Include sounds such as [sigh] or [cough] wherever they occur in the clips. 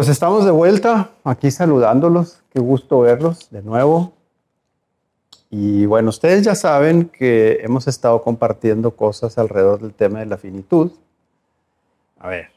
Pues estamos de vuelta aquí saludándolos. Qué gusto verlos de nuevo. Y bueno, ustedes ya saben que hemos estado compartiendo cosas alrededor del tema de la finitud. A ver,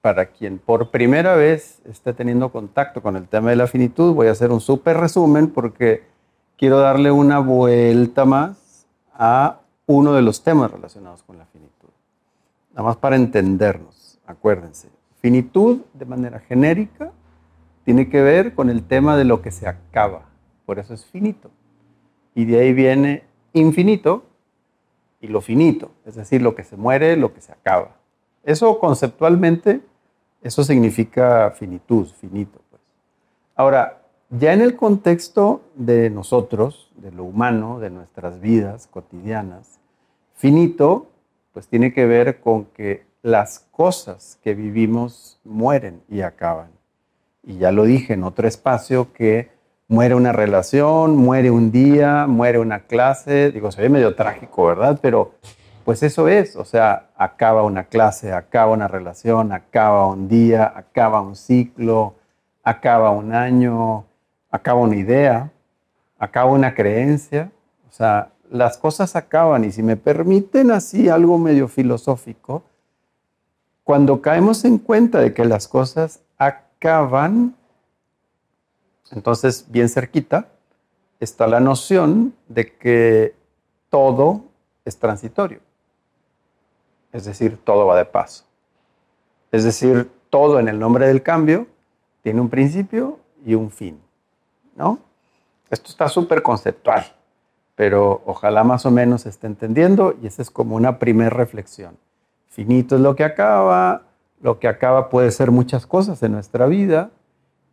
para quien por primera vez esté teniendo contacto con el tema de la finitud, voy a hacer un súper resumen porque quiero darle una vuelta más a uno de los temas relacionados con la finitud. Nada más para entendernos, acuérdense. Finitud, de manera genérica, tiene que ver con el tema de lo que se acaba. Por eso es finito. Y de ahí viene infinito y lo finito, es decir, lo que se muere, lo que se acaba. Eso conceptualmente, eso significa finitud, finito. Pues. Ahora, ya en el contexto de nosotros, de lo humano, de nuestras vidas cotidianas, finito, pues tiene que ver con que las cosas que vivimos mueren y acaban. Y ya lo dije en otro espacio que muere una relación, muere un día, muere una clase. Digo, se ve medio trágico, ¿verdad? Pero pues eso es, o sea, acaba una clase, acaba una relación, acaba un día, acaba un ciclo, acaba un año, acaba una idea, acaba una creencia. O sea, las cosas acaban y si me permiten así algo medio filosófico, cuando caemos en cuenta de que las cosas acaban, entonces bien cerquita está la noción de que todo es transitorio. Es decir, todo va de paso. Es decir, todo en el nombre del cambio tiene un principio y un fin. ¿No? Esto está súper conceptual, pero ojalá más o menos esté entendiendo y esa es como una primera reflexión. Finito es lo que acaba, lo que acaba puede ser muchas cosas en nuestra vida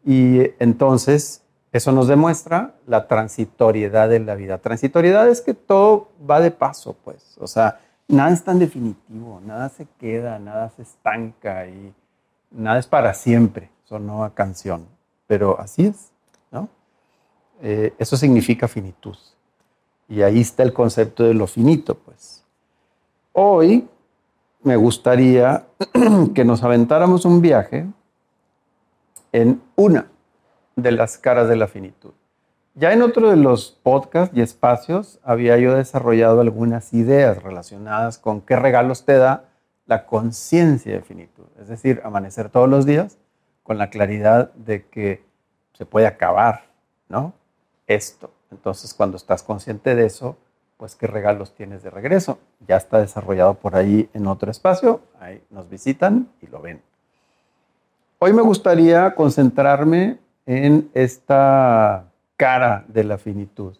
y entonces eso nos demuestra la transitoriedad de la vida. Transitoriedad es que todo va de paso, pues, o sea, nada es tan definitivo, nada se queda, nada se estanca y nada es para siempre, sonó a canción, pero así es, ¿no? Eh, eso significa finitud. Y ahí está el concepto de lo finito, pues. Hoy me gustaría [clears throat] que nos aventáramos un viaje en una de las caras de la finitud. Ya en otro de los podcasts y espacios había yo desarrollado algunas ideas relacionadas con qué regalos te da la conciencia de finitud, es decir, amanecer todos los días con la claridad de que se puede acabar, ¿no? Esto. Entonces, cuando estás consciente de eso, pues qué regalos tienes de regreso. Ya está desarrollado por ahí en otro espacio, ahí nos visitan y lo ven. Hoy me gustaría concentrarme en esta cara de la finitud.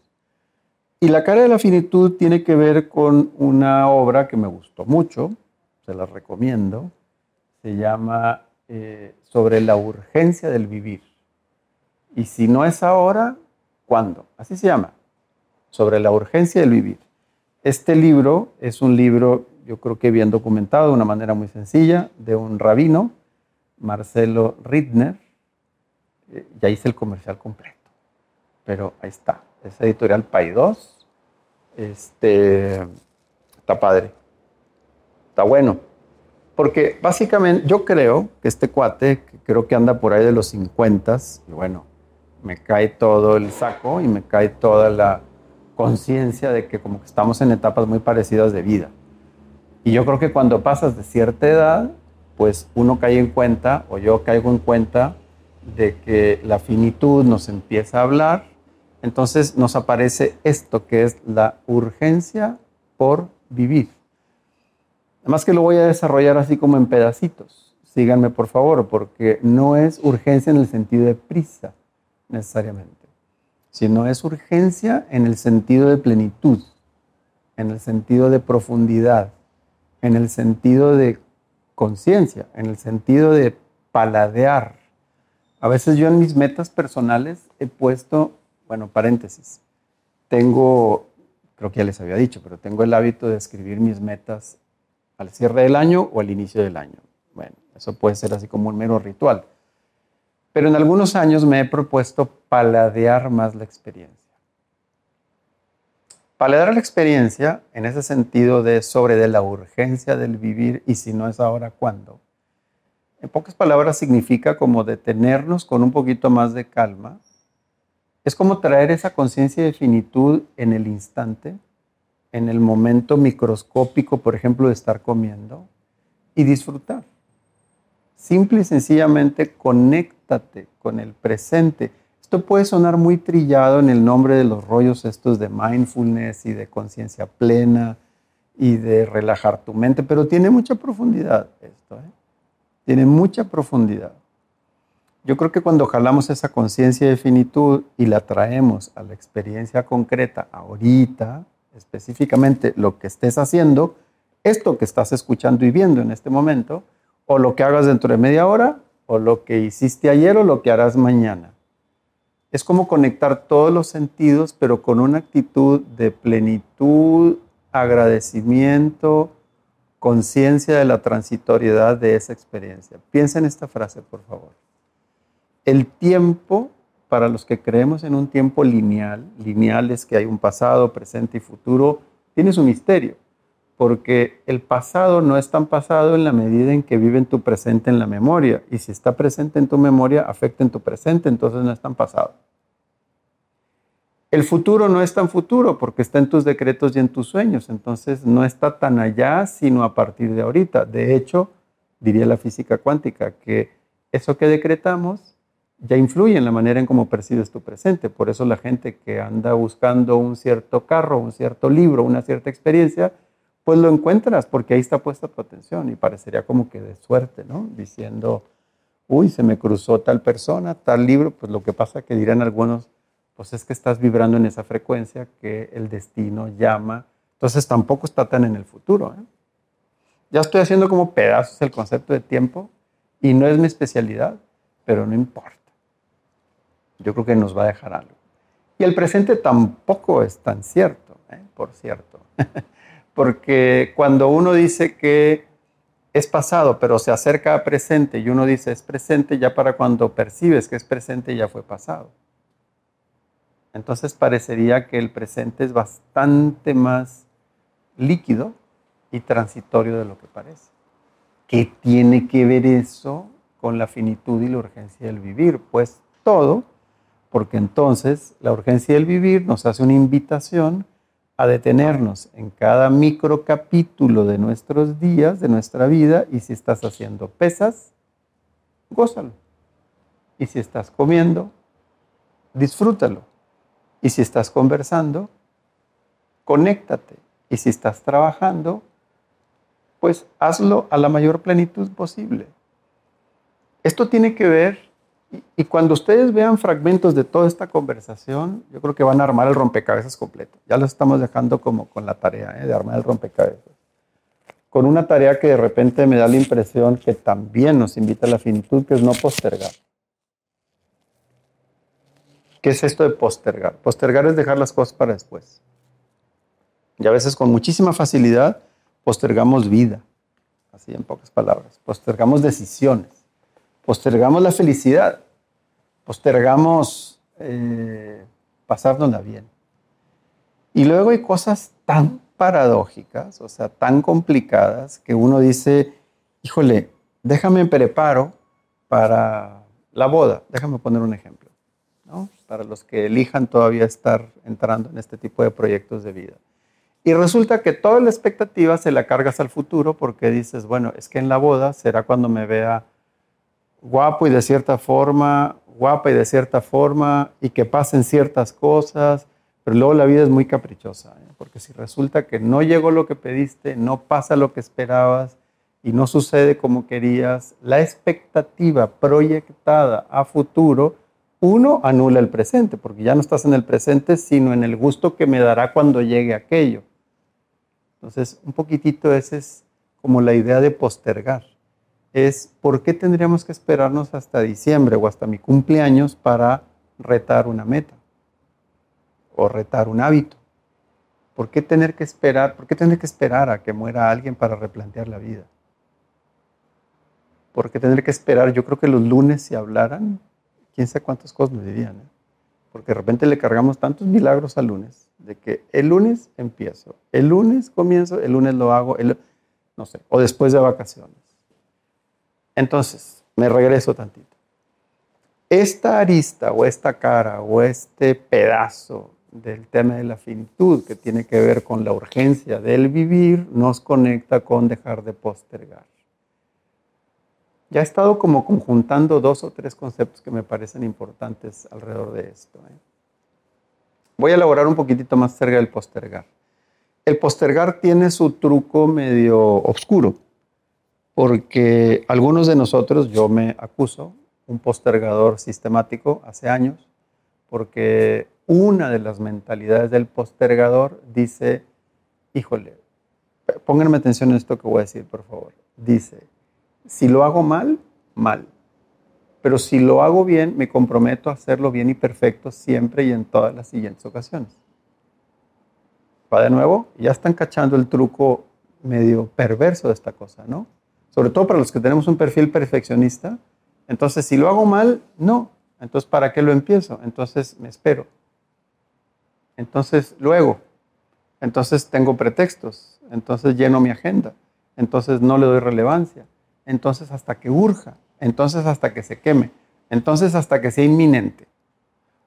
Y la cara de la finitud tiene que ver con una obra que me gustó mucho, se la recomiendo, se llama eh, Sobre la urgencia del vivir. Y si no es ahora, ¿cuándo? Así se llama sobre la urgencia del vivir. Este libro es un libro, yo creo que bien documentado de una manera muy sencilla, de un rabino, Marcelo Rittner. Eh, ya hice el comercial completo, pero ahí está. Es editorial 2. Este, está padre. Está bueno. Porque básicamente yo creo que este cuate, que creo que anda por ahí de los 50, y bueno, me cae todo el saco y me cae toda la, conciencia de que como que estamos en etapas muy parecidas de vida. Y yo creo que cuando pasas de cierta edad, pues uno cae en cuenta, o yo caigo en cuenta, de que la finitud nos empieza a hablar, entonces nos aparece esto que es la urgencia por vivir. Además que lo voy a desarrollar así como en pedacitos. Síganme por favor, porque no es urgencia en el sentido de prisa necesariamente sino es urgencia en el sentido de plenitud, en el sentido de profundidad, en el sentido de conciencia, en el sentido de paladear. A veces yo en mis metas personales he puesto, bueno, paréntesis, tengo, creo que ya les había dicho, pero tengo el hábito de escribir mis metas al cierre del año o al inicio del año. Bueno, eso puede ser así como un mero ritual. Pero en algunos años me he propuesto paladear más la experiencia. Paladear la experiencia en ese sentido de sobre de la urgencia del vivir y si no es ahora, ¿cuándo? En pocas palabras significa como detenernos con un poquito más de calma. Es como traer esa conciencia de finitud en el instante, en el momento microscópico, por ejemplo, de estar comiendo y disfrutar. Simple y sencillamente conéctate con el presente. Esto puede sonar muy trillado en el nombre de los rollos estos de mindfulness y de conciencia plena y de relajar tu mente, pero tiene mucha profundidad esto. ¿eh? Tiene mucha profundidad. Yo creo que cuando jalamos esa conciencia de finitud y la traemos a la experiencia concreta ahorita, específicamente lo que estés haciendo, esto que estás escuchando y viendo en este momento, o lo que hagas dentro de media hora, o lo que hiciste ayer o lo que harás mañana. Es como conectar todos los sentidos, pero con una actitud de plenitud, agradecimiento, conciencia de la transitoriedad de esa experiencia. Piensa en esta frase, por favor. El tiempo, para los que creemos en un tiempo lineal, lineal es que hay un pasado, presente y futuro, tiene su misterio, porque el pasado no es tan pasado en la medida en que vive en tu presente en la memoria, y si está presente en tu memoria, afecta en tu presente, entonces no es tan pasado. El futuro no es tan futuro porque está en tus decretos y en tus sueños, entonces no está tan allá sino a partir de ahorita. De hecho, diría la física cuántica que eso que decretamos ya influye en la manera en cómo percibes tu presente. Por eso la gente que anda buscando un cierto carro, un cierto libro, una cierta experiencia, pues lo encuentras porque ahí está puesta tu atención y parecería como que de suerte, ¿no? Diciendo, uy, se me cruzó tal persona, tal libro, pues lo que pasa que dirán algunos, pues es que estás vibrando en esa frecuencia que el destino llama. Entonces tampoco está tan en el futuro. ¿eh? Ya estoy haciendo como pedazos el concepto de tiempo y no es mi especialidad, pero no importa. Yo creo que nos va a dejar algo. Y el presente tampoco es tan cierto, ¿eh? por cierto. [laughs] Porque cuando uno dice que es pasado, pero se acerca a presente y uno dice es presente, ya para cuando percibes que es presente ya fue pasado. Entonces parecería que el presente es bastante más líquido y transitorio de lo que parece. ¿Qué tiene que ver eso con la finitud y la urgencia del vivir? Pues todo, porque entonces la urgencia del vivir nos hace una invitación a detenernos en cada micro capítulo de nuestros días, de nuestra vida, y si estás haciendo pesas, gózalo. Y si estás comiendo, disfrútalo. Y si estás conversando, conéctate. Y si estás trabajando, pues hazlo a la mayor plenitud posible. Esto tiene que ver, y, cuando ustedes vean fragmentos de toda esta conversación, yo creo que van a armar el rompecabezas completo. Ya lo estamos dejando como con la tarea ¿eh? de armar el rompecabezas. Con una tarea que de repente me da la impresión que también nos invita a la finitud, que es no postergar. ¿Qué es esto de postergar? Postergar es dejar las cosas para después. Y a veces con muchísima facilidad postergamos vida, así en pocas palabras. Postergamos decisiones, postergamos la felicidad, postergamos eh, pasárnosla bien. Y luego hay cosas tan paradójicas, o sea, tan complicadas, que uno dice, híjole, déjame preparo para la boda. Déjame poner un ejemplo. ¿no? para los que elijan todavía estar entrando en este tipo de proyectos de vida. Y resulta que toda la expectativa se la cargas al futuro porque dices, bueno, es que en la boda será cuando me vea guapo y de cierta forma, guapa y de cierta forma, y que pasen ciertas cosas, pero luego la vida es muy caprichosa, ¿eh? porque si resulta que no llegó lo que pediste, no pasa lo que esperabas y no sucede como querías, la expectativa proyectada a futuro uno anula el presente, porque ya no estás en el presente, sino en el gusto que me dará cuando llegue aquello. Entonces, un poquitito esa es como la idea de postergar. Es por qué tendríamos que esperarnos hasta diciembre o hasta mi cumpleaños para retar una meta o retar un hábito. ¿Por qué tener que esperar? ¿Por qué tener que esperar a que muera alguien para replantear la vida? ¿Por qué tener que esperar? Yo creo que los lunes si hablaran quién sabe cuántas cosas nos dirían. ¿eh? Porque de repente le cargamos tantos milagros al lunes, de que el lunes empiezo, el lunes comienzo, el lunes lo hago, no sé, o después de vacaciones. Entonces, me regreso tantito. Esta arista o esta cara o este pedazo del tema de la finitud que tiene que ver con la urgencia del vivir nos conecta con dejar de postergar. Ya he estado como conjuntando dos o tres conceptos que me parecen importantes alrededor de esto. ¿eh? Voy a elaborar un poquitito más cerca del postergar. El postergar tiene su truco medio oscuro, porque algunos de nosotros, yo me acuso, un postergador sistemático hace años, porque una de las mentalidades del postergador dice, híjole, pónganme atención en esto que voy a decir, por favor. Dice, si lo hago mal, mal. Pero si lo hago bien, me comprometo a hacerlo bien y perfecto siempre y en todas las siguientes ocasiones. Va de nuevo, ya están cachando el truco medio perverso de esta cosa, ¿no? Sobre todo para los que tenemos un perfil perfeccionista. Entonces, si lo hago mal, no. Entonces, ¿para qué lo empiezo? Entonces, me espero. Entonces, luego. Entonces, tengo pretextos. Entonces, lleno mi agenda. Entonces, no le doy relevancia entonces hasta que urja, entonces hasta que se queme, entonces hasta que sea inminente.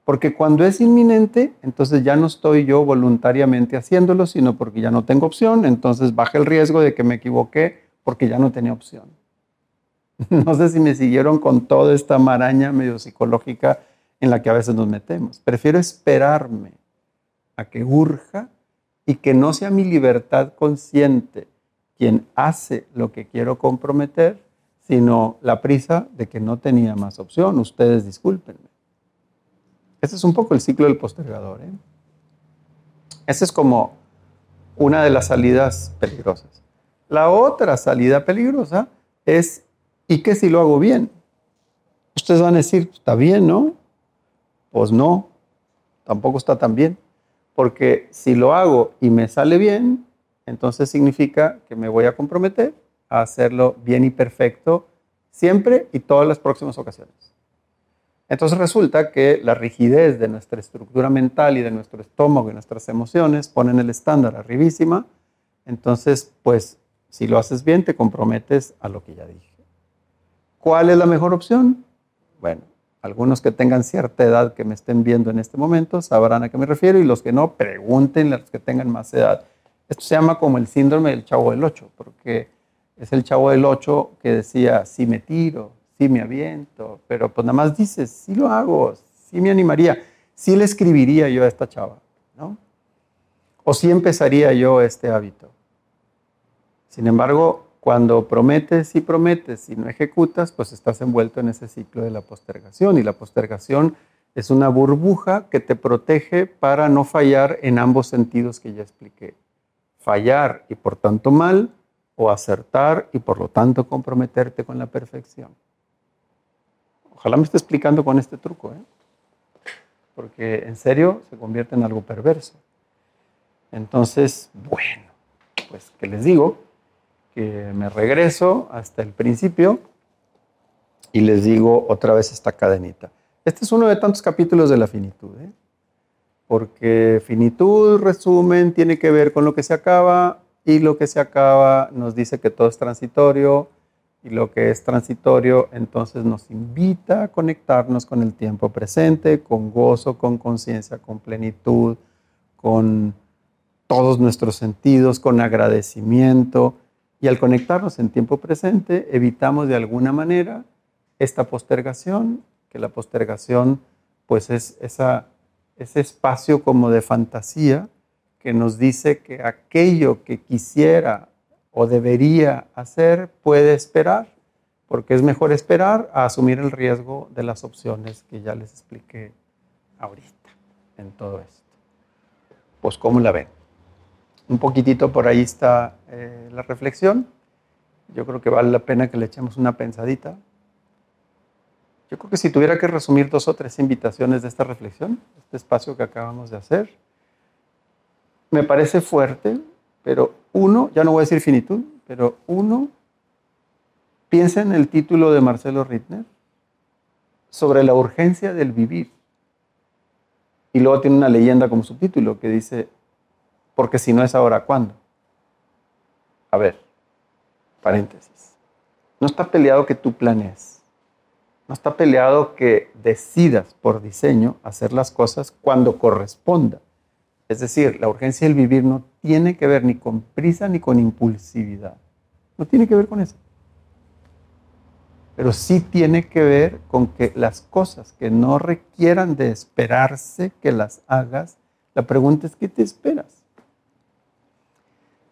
Porque cuando es inminente, entonces ya no estoy yo voluntariamente haciéndolo, sino porque ya no tengo opción, entonces baja el riesgo de que me equivoqué porque ya no tenía opción. [laughs] No sé si me siguieron con toda esta maraña medio psicológica en la que a veces nos metemos. Prefiero esperarme a que urja y que no sea mi libertad consciente quien hace lo que quiero comprometer, sino la prisa de que no tenía más opción. Ustedes discúlpenme. Ese es un poco el ciclo del postergador. ¿eh? Esa es como una de las salidas peligrosas. La otra salida peligrosa es, ¿y qué si lo hago bien? Ustedes van a decir, está bien, ¿no? Pues no, tampoco está tan bien. Porque si lo hago y me sale bien, entonces significa que me voy a comprometer a hacerlo bien y perfecto siempre y todas las próximas ocasiones. Entonces resulta que la rigidez de nuestra estructura mental y de nuestro estómago y nuestras emociones ponen el estándar arribísima. Entonces, pues, si lo haces bien, te comprometes a lo que ya dije. ¿Cuál es la mejor opción? Bueno, algunos que tengan cierta edad que me estén viendo en este momento sabrán a qué me refiero y los que no, pregunten a los que tengan más edad. Esto se llama como el síndrome del chavo del 8, porque es el chavo del 8 que decía, sí me tiro, sí me aviento, pero pues nada más dices, sí lo hago, sí me animaría, sí le escribiría yo a esta chava, ¿no? O sí empezaría yo este hábito. Sin embargo, cuando prometes y prometes y no ejecutas, pues estás envuelto en ese ciclo de la postergación y la postergación es una burbuja que te protege para no fallar en ambos sentidos que ya expliqué fallar y por tanto mal, o acertar y por lo tanto comprometerte con la perfección. Ojalá me esté explicando con este truco, ¿eh? porque en serio se convierte en algo perverso. Entonces, bueno, pues que les digo que me regreso hasta el principio y les digo otra vez esta cadenita. Este es uno de tantos capítulos de la finitud. ¿eh? porque finitud, resumen, tiene que ver con lo que se acaba y lo que se acaba nos dice que todo es transitorio y lo que es transitorio entonces nos invita a conectarnos con el tiempo presente, con gozo, con conciencia, con plenitud, con todos nuestros sentidos, con agradecimiento. Y al conectarnos en tiempo presente, evitamos de alguna manera esta postergación, que la postergación pues es ese espacio como de fantasía que nos dice que aquello que quisiera o debería hacer puede esperar, porque es mejor esperar a asumir el riesgo de las opciones que ya les expliqué ahorita en todo esto. Pues, ¿cómo la ven? Un poquitito por ahí está eh, la reflexión. Yo creo que vale la pena que le echemos una pensadita. Yo creo que si tuviera que resumir dos o tres invitaciones de esta reflexión, este espacio que acabamos de hacer, me parece fuerte, pero uno, ya no voy a decir finitud, pero uno, piensa en el título de Marcelo Rittner sobre la urgencia del vivir. Y luego tiene una leyenda como subtítulo que dice, porque si no es ahora, ¿cuándo? A ver, paréntesis. No está peleado que tú planees No está peleado que decidas por diseño hacer las cosas cuando corresponda. Es decir, la urgencia del vivir no tiene que ver ni con prisa ni con impulsividad. No tiene que ver con eso. Pero sí tiene que ver con que las cosas que no requieran de esperarse que las hagas, la pregunta es, ¿qué te esperas?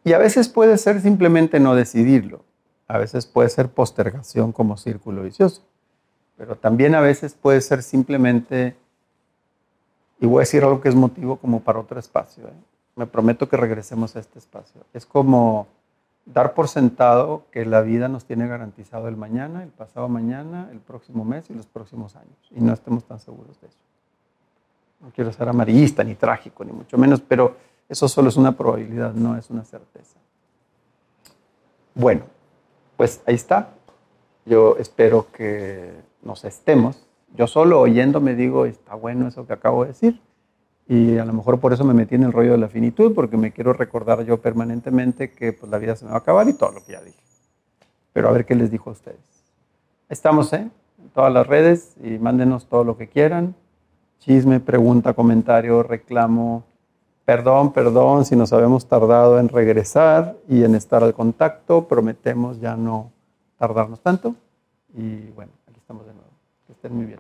Y a veces puede ser simplemente no decidirlo. A veces puede ser postergación como círculo vicioso. Pero también a veces puede ser simplemente, y voy a decir algo que es motivo como para otro espacio. ¿eh? Me prometo que regresemos a este espacio. Es como dar por sentado que la vida nos tiene garantizado el mañana, el pasado mañana, el próximo mes y los próximos años. Y no estemos tan seguros de eso. No quiero ser amarillista ni trágico, ni mucho menos, pero eso solo es una probabilidad, no es una certeza. Bueno, pues ahí está. Yo espero que nos estemos. Yo solo oyéndome digo, está bueno eso que acabo de decir y a lo mejor por eso me metí en el rollo de la finitud, porque me quiero recordar yo permanentemente que pues, la vida se me va a acabar y todo lo que ya dije. Pero a ver qué les dijo a ustedes. Estamos ¿eh? en todas las redes y mándenos todo lo que quieran. Chisme, pregunta, comentario, reclamo. Perdón, perdón si nos habíamos tardado en regresar y en estar al contacto. Prometemos ya no tardarnos tanto. Y bueno, aquí estamos de nuevo. Que estén muy bien.